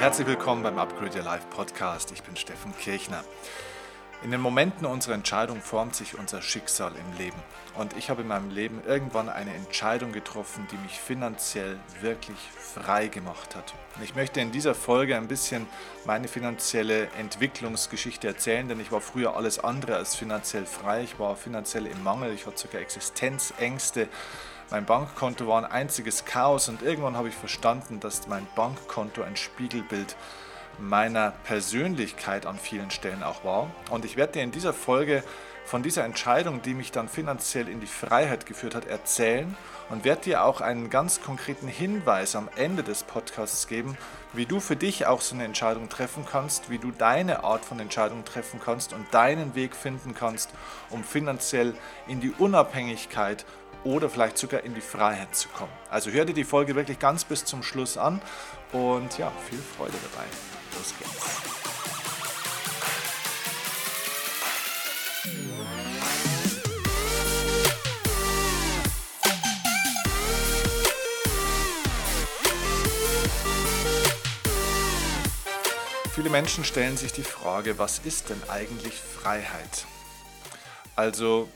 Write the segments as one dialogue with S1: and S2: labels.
S1: Herzlich willkommen beim Upgrade Your Life Podcast. Ich bin Steffen Kirchner. In den Momenten unserer Entscheidung formt sich unser Schicksal im Leben. Und ich habe in meinem Leben irgendwann eine Entscheidung getroffen, die mich finanziell wirklich frei gemacht hat. Und ich möchte in dieser Folge ein bisschen meine finanzielle Entwicklungsgeschichte erzählen, denn ich war früher alles andere als finanziell frei. Ich war finanziell im Mangel, ich hatte sogar Existenzängste. Mein Bankkonto war ein einziges Chaos und irgendwann habe ich verstanden, dass mein Bankkonto ein Spiegelbild meiner Persönlichkeit an vielen Stellen auch war. Und ich werde dir in dieser Folge von dieser Entscheidung, die mich dann finanziell in die Freiheit geführt hat, erzählen und werde dir auch einen ganz konkreten Hinweis am Ende des Podcasts geben, wie du für dich auch so eine Entscheidung treffen kannst, wie du deine Art von Entscheidung treffen kannst und deinen Weg finden kannst, um finanziell in die Unabhängigkeit oder vielleicht sogar in die Freiheit zu kommen. Also hör dir die Folge wirklich ganz bis zum Schluss an und ja, viel Freude dabei. Los geht's. Viele Menschen stellen sich die Frage, was ist denn eigentlich Freiheit? Also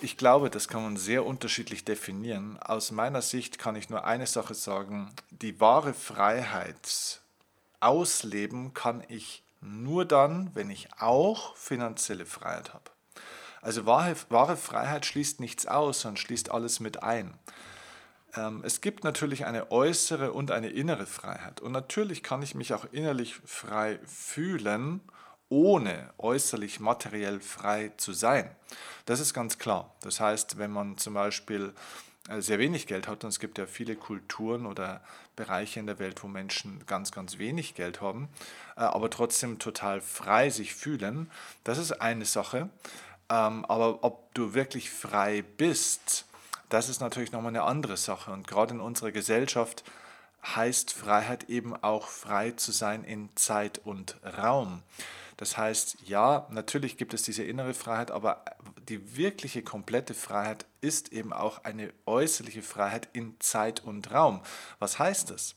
S1: ich glaube, das kann man sehr unterschiedlich definieren. Aus meiner Sicht kann ich nur eine Sache sagen. Die wahre Freiheit ausleben kann ich nur dann, wenn ich auch finanzielle Freiheit habe. Also wahre, wahre Freiheit schließt nichts aus, sondern schließt alles mit ein. Ähm, es gibt natürlich eine äußere und eine innere Freiheit. Und natürlich kann ich mich auch innerlich frei fühlen ohne äußerlich materiell frei zu sein. Das ist ganz klar. Das heißt, wenn man zum Beispiel äh, sehr wenig Geld hat, und es gibt ja viele Kulturen oder Bereiche in der Welt, wo Menschen ganz, ganz wenig Geld haben, äh, aber trotzdem total frei sich fühlen, das ist eine Sache. Ähm, aber ob du wirklich frei bist, das ist natürlich nochmal eine andere Sache. Und gerade in unserer Gesellschaft heißt Freiheit eben auch frei zu sein in Zeit und Raum. Das heißt, ja, natürlich gibt es diese innere Freiheit, aber die wirkliche komplette Freiheit ist eben auch eine äußerliche Freiheit in Zeit und Raum. Was heißt das?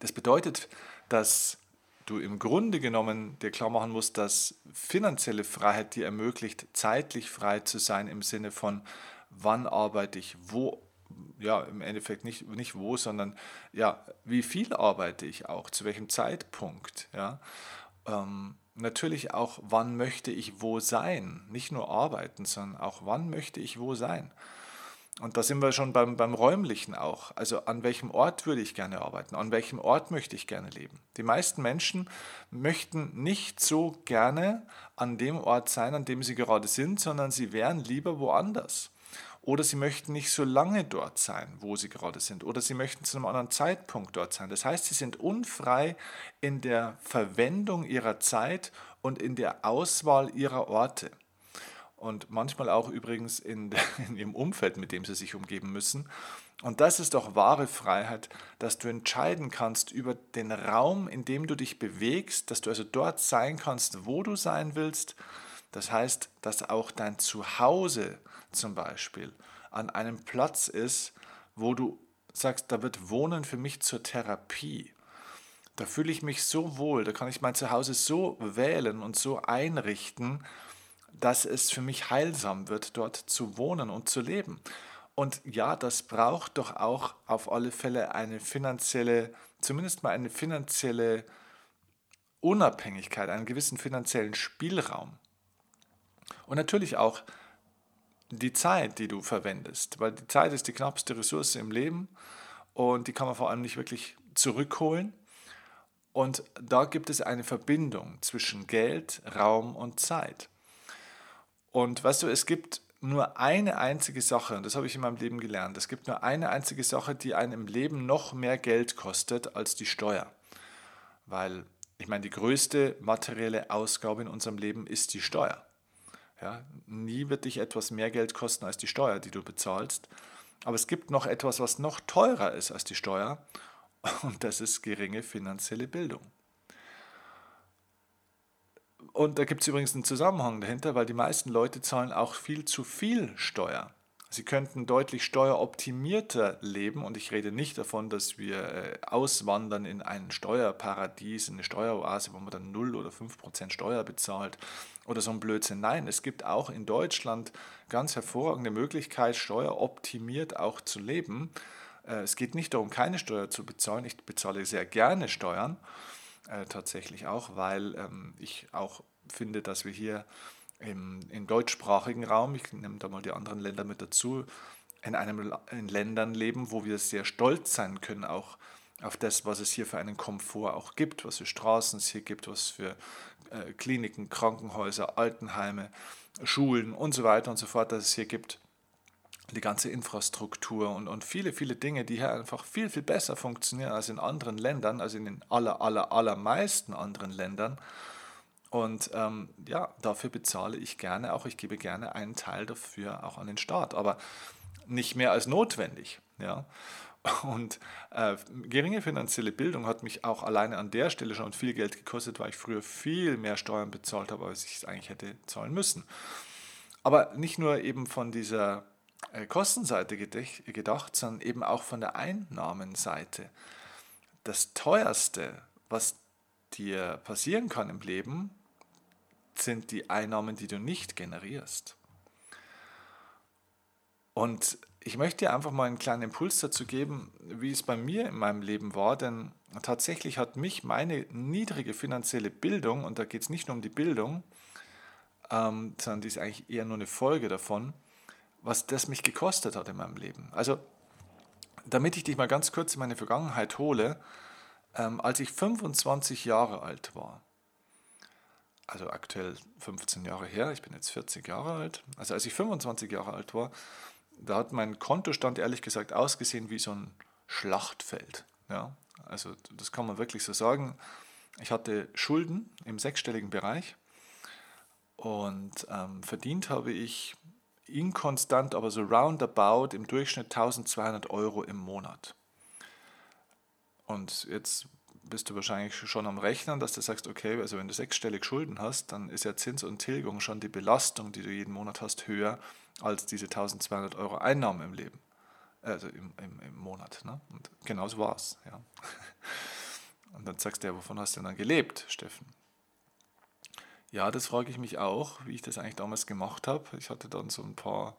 S1: Das bedeutet, dass du im Grunde genommen dir klar machen musst, dass finanzielle Freiheit dir ermöglicht, zeitlich frei zu sein im Sinne von, wann arbeite ich, wo ja, im Endeffekt nicht, nicht wo, sondern ja, wie viel arbeite ich auch, zu welchem Zeitpunkt, ja. Ähm, natürlich auch, wann möchte ich wo sein. Nicht nur arbeiten, sondern auch, wann möchte ich wo sein. Und da sind wir schon beim, beim räumlichen auch. Also an welchem Ort würde ich gerne arbeiten? An welchem Ort möchte ich gerne leben? Die meisten Menschen möchten nicht so gerne an dem Ort sein, an dem sie gerade sind, sondern sie wären lieber woanders. Oder sie möchten nicht so lange dort sein, wo sie gerade sind. Oder sie möchten zu einem anderen Zeitpunkt dort sein. Das heißt, sie sind unfrei in der Verwendung ihrer Zeit und in der Auswahl ihrer Orte. Und manchmal auch übrigens in, in ihrem Umfeld, mit dem sie sich umgeben müssen. Und das ist doch wahre Freiheit, dass du entscheiden kannst über den Raum, in dem du dich bewegst, dass du also dort sein kannst, wo du sein willst. Das heißt, dass auch dein Zuhause zum Beispiel an einem Platz ist, wo du sagst, da wird Wohnen für mich zur Therapie. Da fühle ich mich so wohl, da kann ich mein Zuhause so wählen und so einrichten, dass es für mich heilsam wird, dort zu wohnen und zu leben. Und ja, das braucht doch auch auf alle Fälle eine finanzielle, zumindest mal eine finanzielle Unabhängigkeit, einen gewissen finanziellen Spielraum. Und natürlich auch die Zeit, die du verwendest, weil die Zeit ist die knappste Ressource im Leben und die kann man vor allem nicht wirklich zurückholen. Und da gibt es eine Verbindung zwischen Geld, Raum und Zeit. Und weißt du, es gibt nur eine einzige Sache, und das habe ich in meinem Leben gelernt, es gibt nur eine einzige Sache, die einem im Leben noch mehr Geld kostet als die Steuer. Weil, ich meine, die größte materielle Ausgabe in unserem Leben ist die Steuer. Ja, nie wird dich etwas mehr Geld kosten als die Steuer, die du bezahlst. Aber es gibt noch etwas, was noch teurer ist als die Steuer. Und das ist geringe finanzielle Bildung. Und da gibt es übrigens einen Zusammenhang dahinter, weil die meisten Leute zahlen auch viel zu viel Steuer. Sie könnten deutlich steueroptimierter leben und ich rede nicht davon, dass wir äh, auswandern in ein Steuerparadies, in eine Steueroase, wo man dann 0 oder 5 Prozent Steuer bezahlt oder so ein Blödsinn. Nein, es gibt auch in Deutschland ganz hervorragende Möglichkeit, steueroptimiert auch zu leben. Äh, es geht nicht darum, keine Steuer zu bezahlen. Ich bezahle sehr gerne Steuern, äh, tatsächlich auch, weil ähm, ich auch finde, dass wir hier im, im deutschsprachigen Raum, ich nehme da mal die anderen Länder mit dazu, in, einem, in Ländern leben, wo wir sehr stolz sein können, auch auf das, was es hier für einen Komfort auch gibt, was für Straßen es hier gibt, was für äh, Kliniken, Krankenhäuser, Altenheime, Schulen und so weiter und so fort, dass es hier gibt. Die ganze Infrastruktur und, und viele, viele Dinge, die hier einfach viel, viel besser funktionieren als in anderen Ländern, also in den aller, aller, allermeisten anderen Ländern. Und ähm, ja, dafür bezahle ich gerne auch, ich gebe gerne einen Teil dafür auch an den Staat, aber nicht mehr als notwendig. Ja. Und äh, geringe finanzielle Bildung hat mich auch alleine an der Stelle schon viel Geld gekostet, weil ich früher viel mehr Steuern bezahlt habe, als ich es eigentlich hätte zahlen müssen. Aber nicht nur eben von dieser äh, Kostenseite gedacht, sondern eben auch von der Einnahmenseite. Das teuerste, was dir passieren kann im Leben, sind die Einnahmen, die du nicht generierst. Und ich möchte dir einfach mal einen kleinen Impuls dazu geben, wie es bei mir in meinem Leben war, denn tatsächlich hat mich meine niedrige finanzielle Bildung, und da geht es nicht nur um die Bildung, ähm, sondern die ist eigentlich eher nur eine Folge davon, was das mich gekostet hat in meinem Leben. Also, damit ich dich mal ganz kurz in meine Vergangenheit hole, ähm, als ich 25 Jahre alt war, also aktuell 15 Jahre her, ich bin jetzt 40 Jahre alt, also als ich 25 Jahre alt war, da hat mein Kontostand ehrlich gesagt ausgesehen wie so ein Schlachtfeld. Ja? Also das kann man wirklich so sagen. Ich hatte Schulden im sechsstelligen Bereich und ähm, verdient habe ich inkonstant, aber so roundabout im Durchschnitt 1200 Euro im Monat. Und jetzt bist du wahrscheinlich schon am Rechnen, dass du sagst, okay, also wenn du sechsstellig Schulden hast, dann ist ja Zins und Tilgung schon die Belastung, die du jeden Monat hast, höher als diese 1200 Euro Einnahmen im Leben, also im, im, im Monat. Ne? Und genau so war es. Ja. Und dann sagst du ja, wovon hast du denn dann gelebt, Steffen? Ja, das frage ich mich auch, wie ich das eigentlich damals gemacht habe. Ich hatte dann so ein paar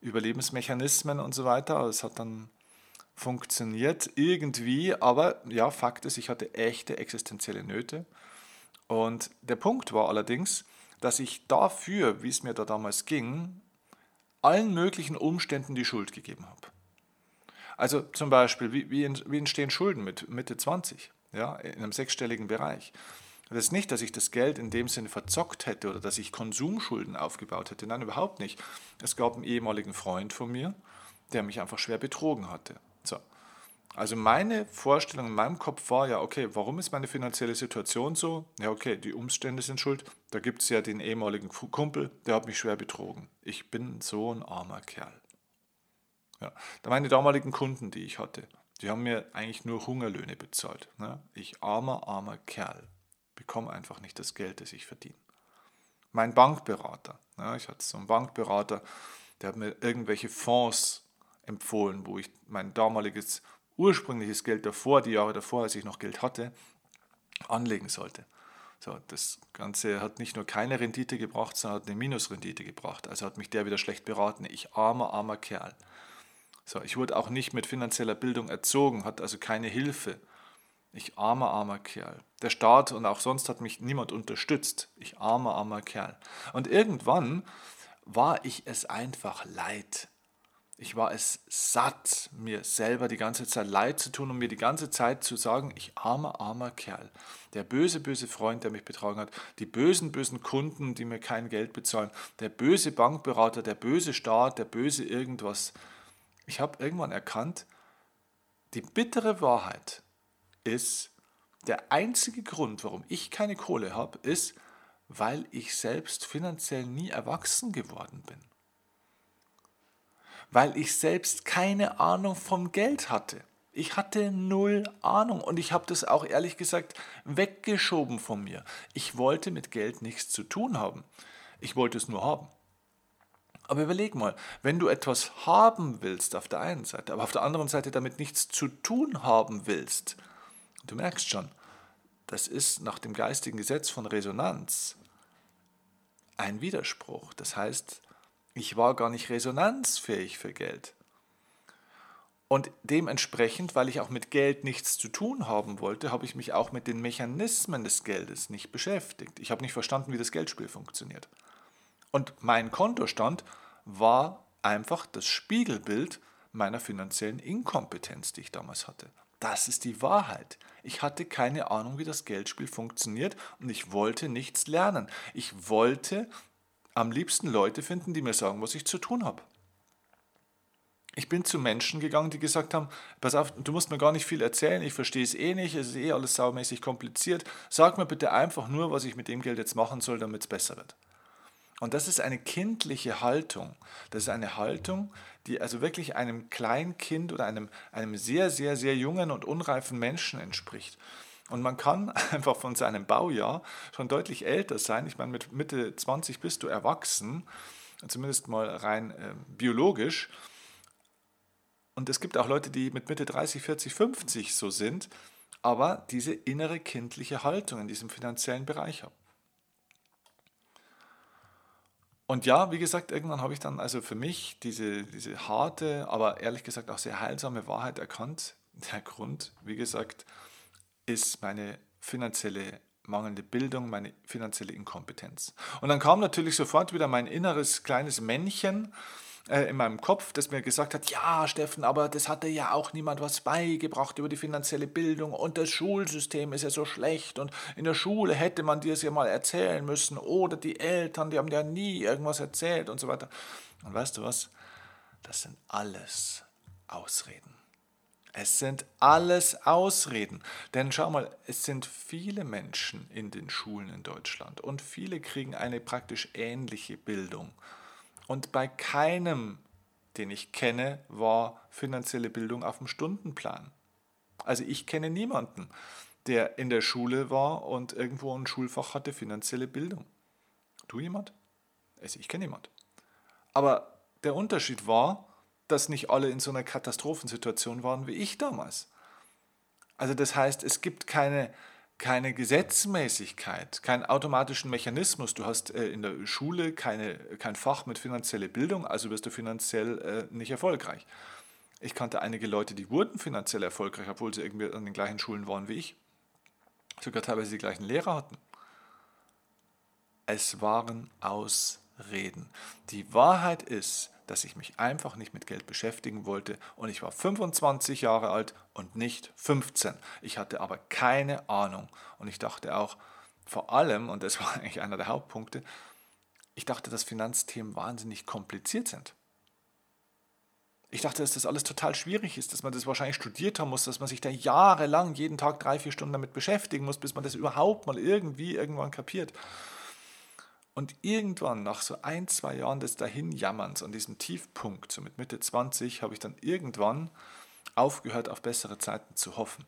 S1: Überlebensmechanismen und so weiter. Es hat dann funktioniert irgendwie, aber ja, Fakt ist, ich hatte echte existenzielle Nöte. Und der Punkt war allerdings, dass ich dafür, wie es mir da damals ging, allen möglichen Umständen die Schuld gegeben habe. Also zum Beispiel, wie, wie, entstehen Schulden mit Mitte 20, ja, in einem sechsstelligen Bereich. Das ist nicht, dass ich das Geld in dem Sinne verzockt hätte oder dass ich Konsumschulden aufgebaut hätte. Nein, überhaupt nicht. Es gab einen ehemaligen Freund von mir, der mich einfach schwer betrogen hatte. So. Also meine Vorstellung in meinem Kopf war ja, okay, warum ist meine finanzielle Situation so? Ja, okay, die Umstände sind schuld. Da gibt es ja den ehemaligen Kumpel, der hat mich schwer betrogen. Ich bin so ein armer Kerl. Ja. Meine damaligen Kunden, die ich hatte, die haben mir eigentlich nur Hungerlöhne bezahlt. Ne? Ich armer, armer Kerl. Bekomme einfach nicht das Geld, das ich verdiene. Mein Bankberater, ja, ich hatte so einen Bankberater, der hat mir irgendwelche Fonds empfohlen, wo ich mein damaliges ursprüngliches Geld davor, die Jahre davor, als ich noch Geld hatte, anlegen sollte. So, das Ganze hat nicht nur keine Rendite gebracht, sondern hat eine Minusrendite gebracht. Also hat mich der wieder schlecht beraten. Ich armer, armer Kerl. So, ich wurde auch nicht mit finanzieller Bildung erzogen, hat also keine Hilfe. Ich armer, armer Kerl. Der Staat und auch sonst hat mich niemand unterstützt. Ich armer, armer Kerl. Und irgendwann war ich es einfach leid. Ich war es satt, mir selber die ganze Zeit leid zu tun und mir die ganze Zeit zu sagen, ich armer, armer Kerl. Der böse, böse Freund, der mich betrogen hat, die bösen, bösen Kunden, die mir kein Geld bezahlen, der böse Bankberater, der böse Staat, der böse irgendwas. Ich habe irgendwann erkannt, die bittere Wahrheit ist, der einzige Grund, warum ich keine Kohle habe, ist, weil ich selbst finanziell nie erwachsen geworden bin weil ich selbst keine Ahnung vom Geld hatte. Ich hatte null Ahnung und ich habe das auch ehrlich gesagt weggeschoben von mir. Ich wollte mit Geld nichts zu tun haben. Ich wollte es nur haben. Aber überleg mal, wenn du etwas haben willst auf der einen Seite, aber auf der anderen Seite damit nichts zu tun haben willst, du merkst schon, das ist nach dem geistigen Gesetz von Resonanz ein Widerspruch. Das heißt, ich war gar nicht resonanzfähig für Geld. Und dementsprechend, weil ich auch mit Geld nichts zu tun haben wollte, habe ich mich auch mit den Mechanismen des Geldes nicht beschäftigt. Ich habe nicht verstanden, wie das Geldspiel funktioniert. Und mein Kontostand war einfach das Spiegelbild meiner finanziellen Inkompetenz, die ich damals hatte. Das ist die Wahrheit. Ich hatte keine Ahnung, wie das Geldspiel funktioniert und ich wollte nichts lernen. Ich wollte am liebsten Leute finden, die mir sagen, was ich zu tun habe. Ich bin zu Menschen gegangen, die gesagt haben, pass auf, du musst mir gar nicht viel erzählen, ich verstehe es eh nicht, es ist eh alles saumäßig kompliziert. Sag mir bitte einfach nur, was ich mit dem Geld jetzt machen soll, damit es besser wird. Und das ist eine kindliche Haltung. Das ist eine Haltung, die also wirklich einem Kleinkind oder einem, einem sehr, sehr, sehr jungen und unreifen Menschen entspricht. Und man kann einfach von seinem Baujahr schon deutlich älter sein. Ich meine, mit Mitte 20 bist du erwachsen, zumindest mal rein äh, biologisch. Und es gibt auch Leute, die mit Mitte 30, 40, 50 so sind, aber diese innere kindliche Haltung in diesem finanziellen Bereich haben. Und ja, wie gesagt, irgendwann habe ich dann also für mich diese, diese harte, aber ehrlich gesagt auch sehr heilsame Wahrheit erkannt. Der Grund, wie gesagt, ist meine finanzielle mangelnde Bildung, meine finanzielle Inkompetenz. Und dann kam natürlich sofort wieder mein inneres kleines Männchen, äh, in meinem Kopf, das mir gesagt hat, ja, Steffen, aber das hatte ja auch niemand was beigebracht über die finanzielle Bildung und das Schulsystem ist ja so schlecht und in der Schule hätte man dir es ja mal erzählen müssen oder die Eltern, die haben ja nie irgendwas erzählt und so weiter. Und weißt du was? Das sind alles Ausreden. Es sind alles Ausreden. Denn schau mal, es sind viele Menschen in den Schulen in Deutschland und viele kriegen eine praktisch ähnliche Bildung. Und bei keinem, den ich kenne, war finanzielle Bildung auf dem Stundenplan. Also ich kenne niemanden, der in der Schule war und irgendwo ein Schulfach hatte finanzielle Bildung. Du jemand? Also ich kenne niemand. Aber der Unterschied war, dass nicht alle in so einer Katastrophensituation waren wie ich damals. Also das heißt, es gibt keine keine Gesetzmäßigkeit, keinen automatischen Mechanismus. Du hast äh, in der Schule keine, kein Fach mit finanzieller Bildung, also wirst du finanziell äh, nicht erfolgreich. Ich kannte einige Leute, die wurden finanziell erfolgreich, obwohl sie irgendwie an den gleichen Schulen waren wie ich. Sogar teilweise die gleichen Lehrer hatten. Es waren Ausreden. Die Wahrheit ist, dass ich mich einfach nicht mit Geld beschäftigen wollte und ich war 25 Jahre alt und nicht 15. Ich hatte aber keine Ahnung und ich dachte auch vor allem, und das war eigentlich einer der Hauptpunkte, ich dachte, dass Finanzthemen wahnsinnig kompliziert sind. Ich dachte, dass das alles total schwierig ist, dass man das wahrscheinlich studiert haben muss, dass man sich da jahrelang jeden Tag drei, vier Stunden damit beschäftigen muss, bis man das überhaupt mal irgendwie irgendwann kapiert. Und irgendwann, nach so ein, zwei Jahren des Dahinjammerns an diesem Tiefpunkt, so mit Mitte 20, habe ich dann irgendwann aufgehört, auf bessere Zeiten zu hoffen.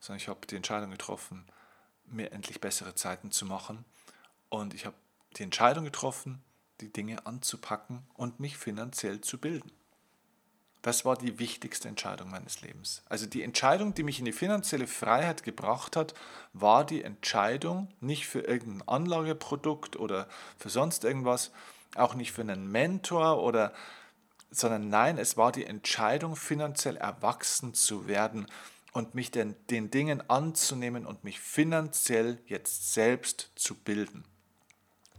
S1: Sondern ich habe die Entscheidung getroffen, mir endlich bessere Zeiten zu machen. Und ich habe die Entscheidung getroffen, die Dinge anzupacken und mich finanziell zu bilden. Das war die wichtigste Entscheidung meines Lebens. Also die Entscheidung, die mich in die finanzielle Freiheit gebracht hat, war die Entscheidung nicht für irgendein Anlageprodukt oder für sonst irgendwas, auch nicht für einen Mentor oder sondern nein, es war die Entscheidung, finanziell erwachsen zu werden und mich den, den Dingen anzunehmen und mich finanziell jetzt selbst zu bilden.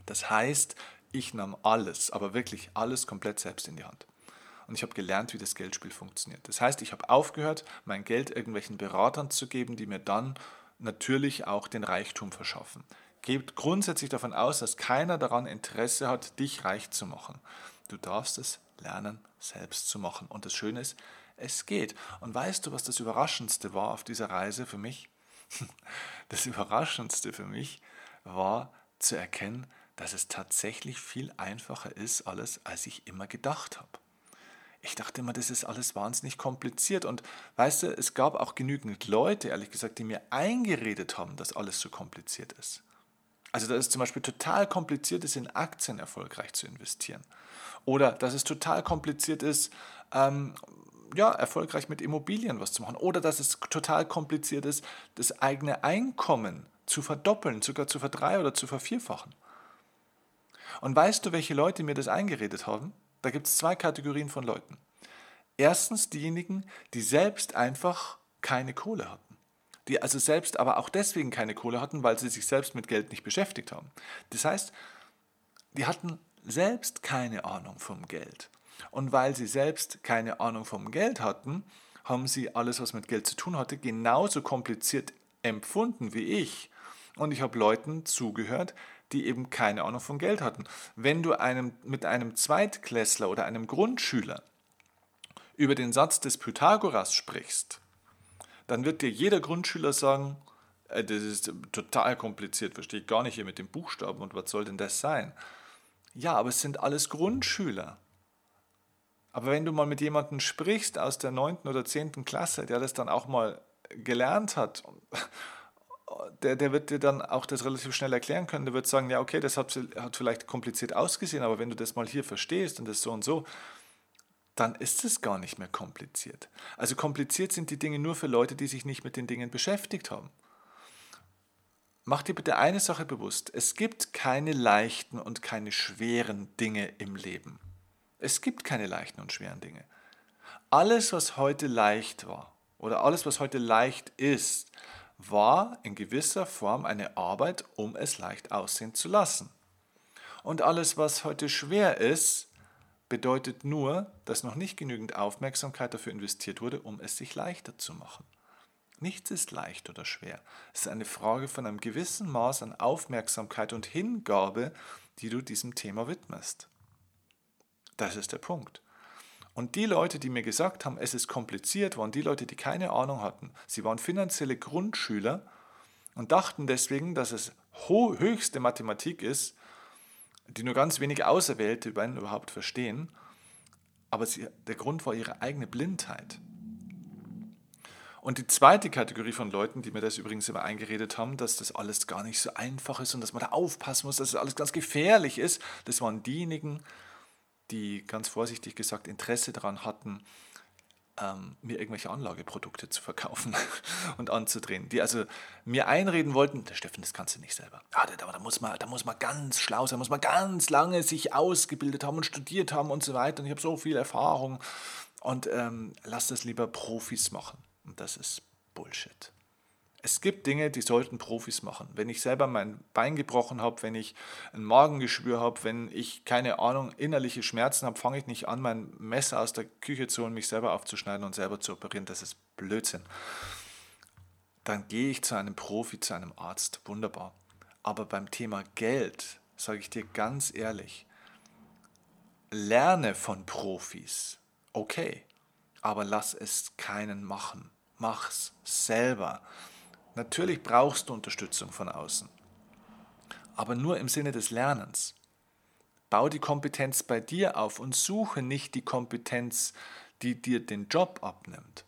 S1: Das heißt, ich nahm alles, aber wirklich alles komplett selbst in die Hand und ich habe gelernt, wie das Geldspiel funktioniert. Das heißt, ich habe aufgehört, mein Geld irgendwelchen Beratern zu geben, die mir dann natürlich auch den Reichtum verschaffen. Geht grundsätzlich davon aus, dass keiner daran Interesse hat, dich reich zu machen. Du darfst es lernen, selbst zu machen. Und das Schöne ist, es geht. Und weißt du, was das Überraschendste war auf dieser Reise für mich? Das Überraschendste für mich war zu erkennen, dass es tatsächlich viel einfacher ist, alles, als ich immer gedacht habe ich dachte immer, das ist alles wahnsinnig kompliziert. Und weißt du, es gab auch genügend Leute, ehrlich gesagt, die mir eingeredet haben, dass alles so kompliziert ist. Also dass es zum Beispiel total kompliziert ist, in Aktien erfolgreich zu investieren. Oder dass es total kompliziert ist, ähm, ja, erfolgreich mit Immobilien was zu machen. Oder dass es total kompliziert ist, das eigene Einkommen zu verdoppeln, sogar zu verdrei- oder zu vervierfachen. Und weißt du, welche Leute mir das eingeredet haben? Da gibt es zwei Kategorien von Leuten. Erstens diejenigen, die selbst einfach keine Kohle hatten. Die also selbst aber auch deswegen keine Kohle hatten, weil sie sich selbst mit Geld nicht beschäftigt haben. Das heißt, die hatten selbst keine Ahnung vom Geld. Und weil sie selbst keine Ahnung vom Geld hatten, haben sie alles, was mit Geld zu tun hatte, genauso kompliziert empfunden wie ich. Und ich habe Leuten zugehört, die eben keine Ahnung von Geld hatten. Wenn du einem, mit einem Zweitklässler oder einem Grundschüler über den Satz des Pythagoras sprichst, dann wird dir jeder Grundschüler sagen, äh, das ist total kompliziert, verstehe ich gar nicht hier mit den Buchstaben und was soll denn das sein? Ja, aber es sind alles Grundschüler. Aber wenn du mal mit jemandem sprichst aus der 9. oder 10. Klasse, der das dann auch mal gelernt hat, der, der wird dir dann auch das relativ schnell erklären können. Der wird sagen, ja, okay, das hat, hat vielleicht kompliziert ausgesehen, aber wenn du das mal hier verstehst und das so und so, dann ist es gar nicht mehr kompliziert. Also kompliziert sind die Dinge nur für Leute, die sich nicht mit den Dingen beschäftigt haben. Mach dir bitte eine Sache bewusst. Es gibt keine leichten und keine schweren Dinge im Leben. Es gibt keine leichten und schweren Dinge. Alles, was heute leicht war oder alles, was heute leicht ist, war in gewisser Form eine Arbeit, um es leicht aussehen zu lassen. Und alles, was heute schwer ist, bedeutet nur, dass noch nicht genügend Aufmerksamkeit dafür investiert wurde, um es sich leichter zu machen. Nichts ist leicht oder schwer. Es ist eine Frage von einem gewissen Maß an Aufmerksamkeit und Hingabe, die du diesem Thema widmest. Das ist der Punkt. Und die Leute, die mir gesagt haben, es ist kompliziert, waren die Leute, die keine Ahnung hatten. Sie waren finanzielle Grundschüler und dachten deswegen, dass es höchste Mathematik ist, die nur ganz wenige Auserwählte überhaupt verstehen. Aber sie, der Grund war ihre eigene Blindheit. Und die zweite Kategorie von Leuten, die mir das übrigens immer eingeredet haben, dass das alles gar nicht so einfach ist und dass man da aufpassen muss, dass das alles ganz gefährlich ist, das waren diejenigen, die ganz vorsichtig gesagt Interesse daran hatten, ähm, mir irgendwelche Anlageprodukte zu verkaufen und anzudrehen. Die also mir einreden wollten, der Steffen, das kannst du nicht selber. Ja, da, da, muss man, da muss man ganz schlau sein, muss man ganz lange sich ausgebildet haben und studiert haben und so weiter. Und ich habe so viel Erfahrung und ähm, lass das lieber Profis machen. Und das ist Bullshit. Es gibt Dinge, die sollten Profis machen. Wenn ich selber mein Bein gebrochen habe, wenn ich ein Magengeschwür habe, wenn ich keine Ahnung, innerliche Schmerzen habe, fange ich nicht an, mein Messer aus der Küche zu holen, mich selber aufzuschneiden und selber zu operieren. Das ist Blödsinn. Dann gehe ich zu einem Profi, zu einem Arzt. Wunderbar. Aber beim Thema Geld sage ich dir ganz ehrlich, lerne von Profis. Okay, aber lass es keinen machen. Mach's selber. Natürlich brauchst du Unterstützung von außen, aber nur im Sinne des Lernens. Bau die Kompetenz bei dir auf und suche nicht die Kompetenz, die dir den Job abnimmt.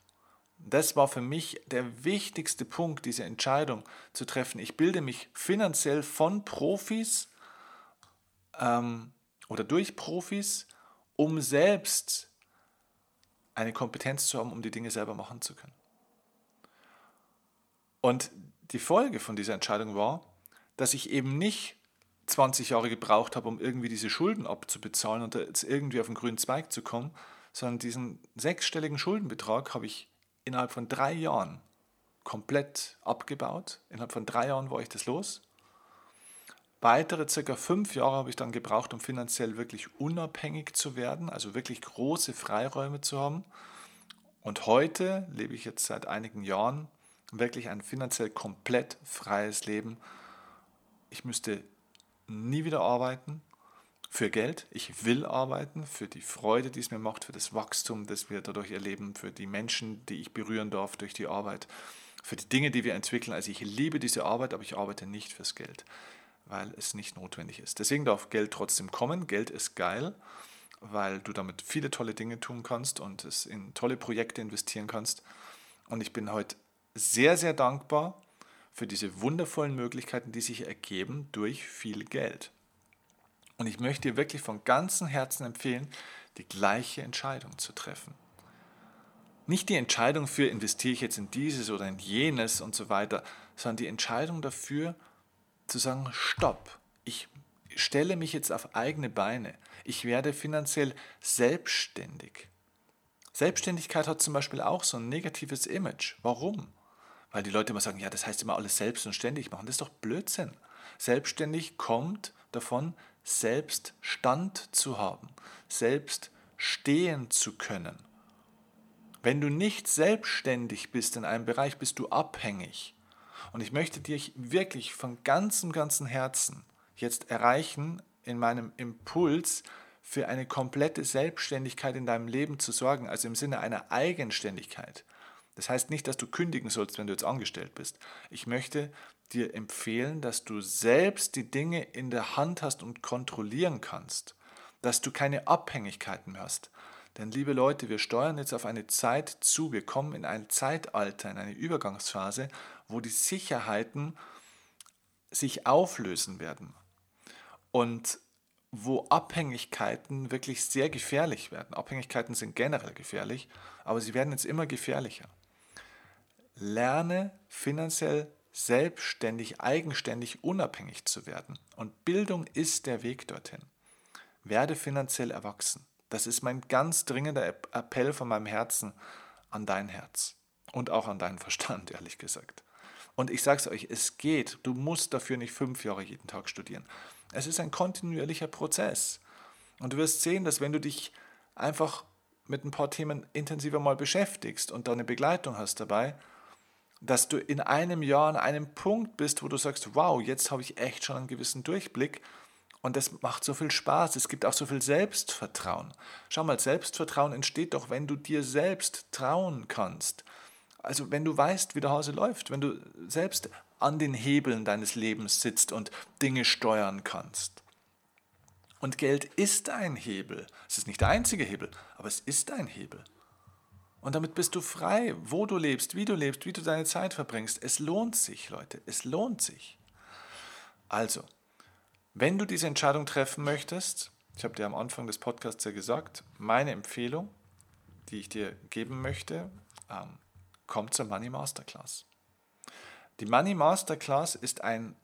S1: Das war für mich der wichtigste Punkt, diese Entscheidung zu treffen. Ich bilde mich finanziell von Profis ähm, oder durch Profis, um selbst eine Kompetenz zu haben, um die Dinge selber machen zu können. Und die Folge von dieser Entscheidung war, dass ich eben nicht 20 Jahre gebraucht habe, um irgendwie diese Schulden abzubezahlen und jetzt irgendwie auf den grünen Zweig zu kommen, sondern diesen sechsstelligen Schuldenbetrag habe ich innerhalb von drei Jahren komplett abgebaut. Innerhalb von drei Jahren war ich das los. Weitere circa fünf Jahre habe ich dann gebraucht, um finanziell wirklich unabhängig zu werden, also wirklich große Freiräume zu haben. Und heute lebe ich jetzt seit einigen Jahren wirklich ein finanziell komplett freies Leben. Ich müsste nie wieder arbeiten für Geld. Ich will arbeiten für die Freude, die es mir macht, für das Wachstum, das wir dadurch erleben, für die Menschen, die ich berühren darf durch die Arbeit, für die Dinge, die wir entwickeln. Also ich liebe diese Arbeit, aber ich arbeite nicht fürs Geld, weil es nicht notwendig ist. Deswegen darf Geld trotzdem kommen. Geld ist geil, weil du damit viele tolle Dinge tun kannst und es in tolle Projekte investieren kannst. Und ich bin heute sehr, sehr dankbar für diese wundervollen Möglichkeiten, die sich ergeben durch viel Geld. Und ich möchte dir wirklich von ganzem Herzen empfehlen, die gleiche Entscheidung zu treffen. Nicht die Entscheidung für, investiere ich jetzt in dieses oder in jenes und so weiter, sondern die Entscheidung dafür zu sagen, stopp, ich stelle mich jetzt auf eigene Beine, ich werde finanziell selbstständig. Selbstständigkeit hat zum Beispiel auch so ein negatives Image. Warum? Weil die Leute immer sagen, ja, das heißt immer alles selbst und ständig machen. Das ist doch Blödsinn. Selbstständig kommt davon, selbst Stand zu haben, selbst stehen zu können. Wenn du nicht selbstständig bist in einem Bereich, bist du abhängig. Und ich möchte dich wirklich von ganzem, ganzem Herzen jetzt erreichen, in meinem Impuls für eine komplette Selbstständigkeit in deinem Leben zu sorgen, also im Sinne einer Eigenständigkeit. Das heißt nicht, dass du kündigen sollst, wenn du jetzt angestellt bist. Ich möchte dir empfehlen, dass du selbst die Dinge in der Hand hast und kontrollieren kannst, dass du keine Abhängigkeiten mehr hast, denn liebe Leute, wir steuern jetzt auf eine Zeit zu, wir kommen in ein Zeitalter, in eine Übergangsphase, wo die Sicherheiten sich auflösen werden und wo Abhängigkeiten wirklich sehr gefährlich werden. Abhängigkeiten sind generell gefährlich, aber sie werden jetzt immer gefährlicher. Lerne finanziell selbstständig, eigenständig, unabhängig zu werden. Und Bildung ist der Weg dorthin. Werde finanziell erwachsen. Das ist mein ganz dringender Appell von meinem Herzen an dein Herz und auch an deinen Verstand, ehrlich gesagt. Und ich sage es euch, es geht. Du musst dafür nicht fünf Jahre jeden Tag studieren. Es ist ein kontinuierlicher Prozess. Und du wirst sehen, dass wenn du dich einfach mit ein paar Themen intensiver mal beschäftigst und da eine Begleitung hast dabei, dass du in einem Jahr an einem Punkt bist, wo du sagst, wow, jetzt habe ich echt schon einen gewissen Durchblick und das macht so viel Spaß. Es gibt auch so viel Selbstvertrauen. Schau mal, Selbstvertrauen entsteht doch, wenn du dir selbst trauen kannst. Also wenn du weißt, wie der Hase läuft, wenn du selbst an den Hebeln deines Lebens sitzt und Dinge steuern kannst. Und Geld ist ein Hebel. Es ist nicht der einzige Hebel, aber es ist ein Hebel. Und damit bist du frei, wo du lebst, wie du lebst, wie du deine Zeit verbringst. Es lohnt sich, Leute, es lohnt sich. Also, wenn du diese Entscheidung treffen möchtest, ich habe dir am Anfang des Podcasts ja gesagt, meine Empfehlung, die ich dir geben möchte, ähm, kommt zur Money Masterclass. Die Money Masterclass ist ein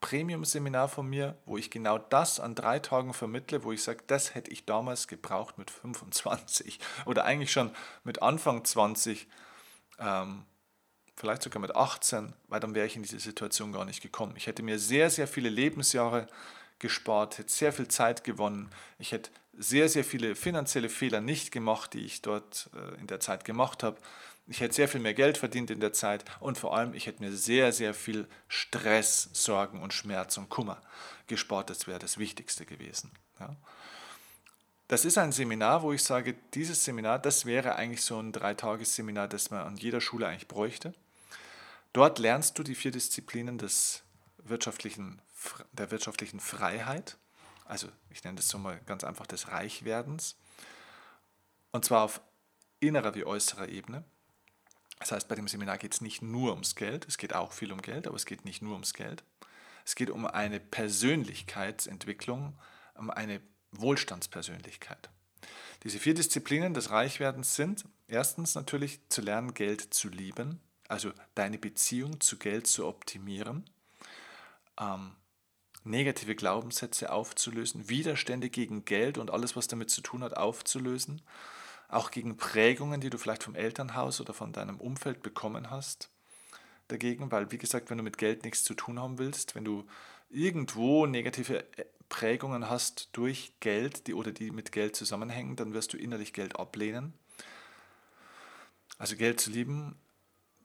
S1: Premium-Seminar von mir, wo ich genau das an drei Tagen vermittle, wo ich sage, das hätte ich damals gebraucht mit 25 oder eigentlich schon mit Anfang 20. Ähm, vielleicht sogar mit 18, weil dann wäre ich in diese Situation gar nicht gekommen. Ich hätte mir sehr, sehr viele Lebensjahre gespart, hätte sehr viel Zeit gewonnen. Ich hätte sehr, sehr viele finanzielle Fehler nicht gemacht, die ich dort äh, in der Zeit gemacht habe. Ich hätte sehr viel mehr Geld verdient in der Zeit und vor allem, ich hätte mir sehr, sehr viel Stress, Sorgen und Schmerz und Kummer gespart. Das wäre das Wichtigste gewesen. Ja. Das ist ein Seminar, wo ich sage, dieses Seminar, das wäre eigentlich so ein Dreitagesseminar, das man an jeder Schule eigentlich bräuchte. Dort lernst du die vier Disziplinen des wirtschaftlichen, der wirtschaftlichen Freiheit, also ich nenne das so mal ganz einfach des Reichwerdens, und zwar auf innerer wie äußerer Ebene. Das heißt, bei dem Seminar geht es nicht nur ums Geld, es geht auch viel um Geld, aber es geht nicht nur ums Geld. Es geht um eine Persönlichkeitsentwicklung, um eine Wohlstandspersönlichkeit. Diese vier Disziplinen des Reichwerdens sind erstens natürlich zu lernen, Geld zu lieben, also deine Beziehung zu Geld zu optimieren, ähm, negative Glaubenssätze aufzulösen, Widerstände gegen Geld und alles, was damit zu tun hat, aufzulösen, auch gegen Prägungen, die du vielleicht vom Elternhaus oder von deinem Umfeld bekommen hast. Dagegen, weil, wie gesagt, wenn du mit Geld nichts zu tun haben willst, wenn du irgendwo negative äh, Prägungen hast durch Geld, die oder die mit Geld zusammenhängen, dann wirst du innerlich Geld ablehnen. Also Geld zu lieben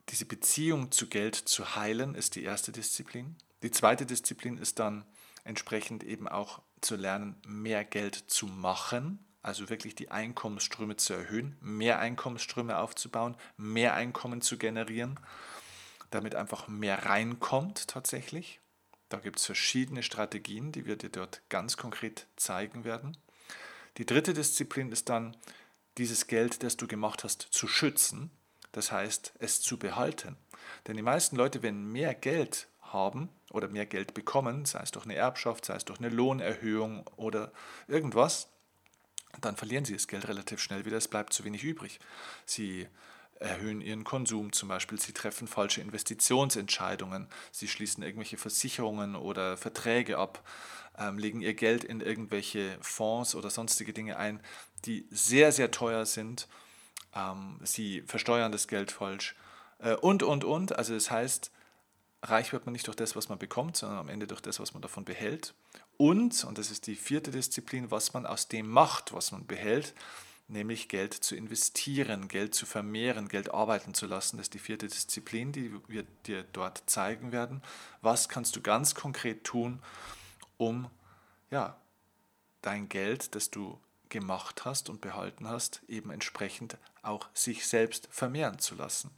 S1: diese Beziehung zu Geld zu heilen, ist die erste Disziplin. Die zweite Disziplin ist dann entsprechend eben auch zu lernen, mehr Geld zu machen, also wirklich die Einkommensströme zu erhöhen, mehr Einkommensströme aufzubauen, mehr Einkommen zu generieren, damit einfach mehr reinkommt tatsächlich. Da gibt es verschiedene Strategien, die wir dir dort ganz konkret zeigen werden. Die dritte Disziplin ist dann, dieses Geld, das du gemacht hast, zu schützen, das heißt, es zu behalten. Denn die meisten Leute, wenn mehr Geld haben oder mehr Geld bekommen, sei es durch eine Erbschaft, sei es durch eine Lohnerhöhung oder irgendwas, dann verlieren sie das Geld relativ schnell wieder, es bleibt zu wenig übrig. Sie erhöhen ihren Konsum zum Beispiel, sie treffen falsche Investitionsentscheidungen, sie schließen irgendwelche Versicherungen oder Verträge ab, ähm, legen ihr Geld in irgendwelche Fonds oder sonstige Dinge ein, die sehr, sehr teuer sind, ähm, sie versteuern das Geld falsch äh, und, und, und. Also das heißt, reich wird man nicht durch das, was man bekommt, sondern am Ende durch das, was man davon behält. Und, und das ist die vierte Disziplin, was man aus dem macht, was man behält, nämlich Geld zu investieren, Geld zu vermehren, Geld arbeiten zu lassen. Das ist die vierte Disziplin, die wir dir dort zeigen werden. Was kannst du ganz konkret tun, um ja, dein Geld, das du gemacht hast und behalten hast, eben entsprechend auch sich selbst vermehren zu lassen.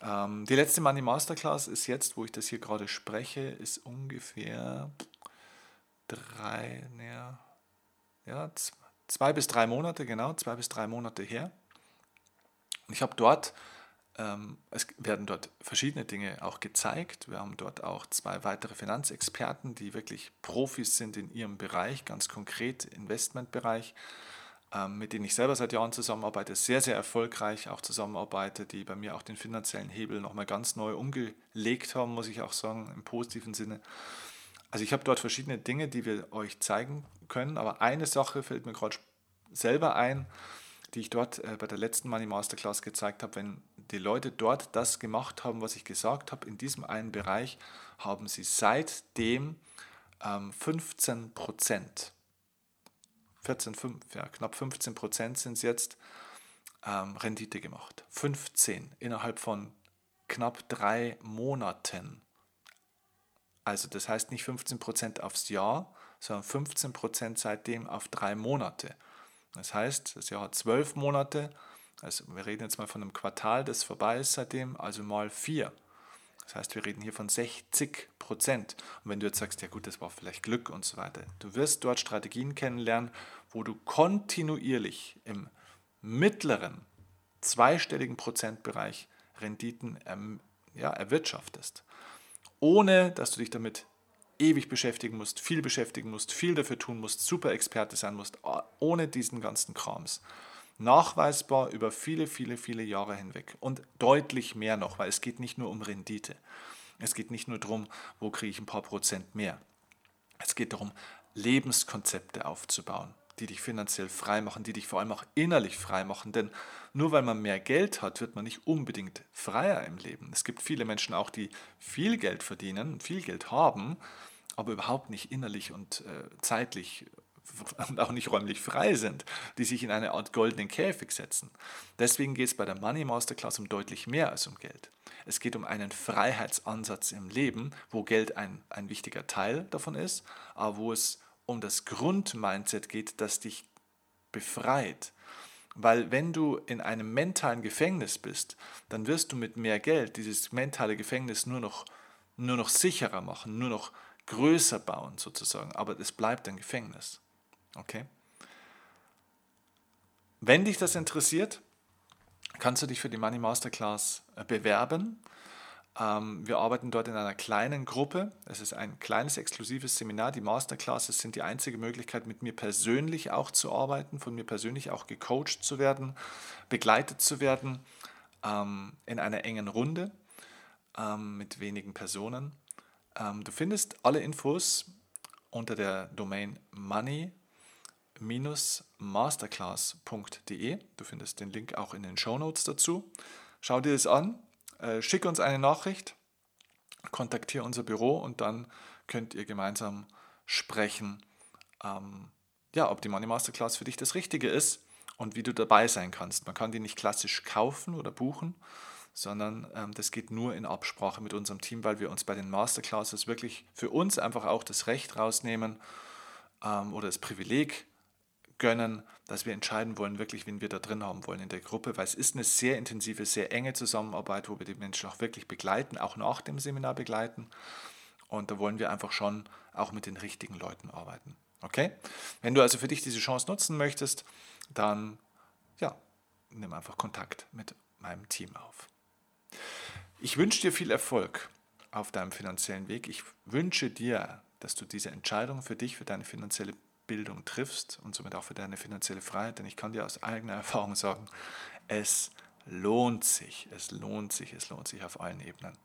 S1: Ähm, die letzte Money Masterclass ist jetzt, wo ich das hier gerade spreche, ist ungefähr drei, ja, ja, zwei bis drei Monate, genau, zwei bis drei Monate her. Und ich habe dort, ähm, es werden dort verschiedene Dinge auch gezeigt. Wir haben dort auch zwei weitere Finanzexperten, die wirklich Profis sind in ihrem Bereich, ganz konkret Investmentbereich. Ähm, mit denen ich selber seit Jahren zusammenarbeite, sehr, sehr erfolgreich auch zusammenarbeite, die bei mir auch den finanziellen Hebel nochmal ganz neu umgelegt haben, muss ich auch sagen, im positiven Sinne. Also ich habe dort verschiedene Dinge, die wir euch zeigen können, aber eine Sache fällt mir gerade selber ein, die ich dort äh, bei der letzten Money Masterclass gezeigt habe. Wenn die Leute dort das gemacht haben, was ich gesagt habe, in diesem einen Bereich, haben sie seitdem ähm, 15 Prozent 14, 5, ja, knapp 15 Prozent sind es jetzt, ähm, Rendite gemacht. 15 innerhalb von knapp drei Monaten. Also das heißt nicht 15 Prozent aufs Jahr, sondern 15 Prozent seitdem auf drei Monate. Das heißt, das Jahr hat zwölf Monate. Also wir reden jetzt mal von einem Quartal, das vorbei ist seitdem, also mal vier. Das heißt, wir reden hier von 60 Prozent. Und wenn du jetzt sagst, ja gut, das war vielleicht Glück und so weiter, du wirst dort Strategien kennenlernen, wo du kontinuierlich im mittleren zweistelligen Prozentbereich Renditen ähm, ja, erwirtschaftest, ohne dass du dich damit ewig beschäftigen musst, viel beschäftigen musst, viel dafür tun musst, super Experte sein musst, ohne diesen ganzen Krams nachweisbar über viele, viele, viele Jahre hinweg und deutlich mehr noch, weil es geht nicht nur um Rendite. Es geht nicht nur darum, wo kriege ich ein paar Prozent mehr. Es geht darum, Lebenskonzepte aufzubauen, die dich finanziell frei machen, die dich vor allem auch innerlich frei machen. Denn nur weil man mehr Geld hat, wird man nicht unbedingt freier im Leben. Es gibt viele Menschen auch, die viel Geld verdienen, viel Geld haben, aber überhaupt nicht innerlich und äh, zeitlich und auch nicht räumlich frei sind, die sich in eine Art goldenen Käfig setzen. Deswegen geht es bei der Money Masterclass um deutlich mehr als um Geld. Es geht um einen Freiheitsansatz im Leben, wo Geld ein, ein wichtiger Teil davon ist, aber wo es um das Grundmindset geht, das dich befreit. Weil wenn du in einem mentalen Gefängnis bist, dann wirst du mit mehr Geld dieses mentale Gefängnis nur noch, nur noch sicherer machen, nur noch größer bauen sozusagen. Aber es bleibt ein Gefängnis. Okay? Wenn dich das interessiert, kannst du dich für die Money Masterclass äh, bewerben. Ähm, wir arbeiten dort in einer kleinen Gruppe. Es ist ein kleines exklusives Seminar. Die Masterclasses sind die einzige Möglichkeit, mit mir persönlich auch zu arbeiten, von mir persönlich auch gecoacht zu werden, begleitet zu werden ähm, in einer engen Runde ähm, mit wenigen Personen. Du findest alle Infos unter der Domain money masterclass.de. Du findest den Link auch in den Show Notes dazu. Schau dir das an, äh, schick uns eine Nachricht, kontaktiere unser Büro und dann könnt ihr gemeinsam sprechen, ähm, ja, ob die Money Masterclass für dich das Richtige ist und wie du dabei sein kannst. Man kann die nicht klassisch kaufen oder buchen, sondern ähm, das geht nur in Absprache mit unserem Team, weil wir uns bei den Masterclasses wirklich für uns einfach auch das Recht rausnehmen ähm, oder das Privileg gönnen, dass wir entscheiden wollen, wirklich, wen wir da drin haben wollen in der Gruppe, weil es ist eine sehr intensive, sehr enge Zusammenarbeit, wo wir die Menschen auch wirklich begleiten, auch nach dem Seminar begleiten. Und da wollen wir einfach schon auch mit den richtigen Leuten arbeiten. Okay? Wenn du also für dich diese Chance nutzen möchtest, dann ja, nimm einfach Kontakt mit meinem Team auf. Ich wünsche dir viel Erfolg auf deinem finanziellen Weg. Ich wünsche dir, dass du diese Entscheidung für dich, für deine finanzielle Bildung triffst und somit auch für deine finanzielle Freiheit. Denn ich kann dir aus eigener Erfahrung sagen, es lohnt sich, es lohnt sich, es lohnt sich auf allen Ebenen.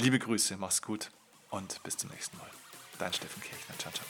S1: Liebe Grüße, mach's gut und bis zum nächsten Mal. Dein Steffen Kirchner. Ciao, ciao.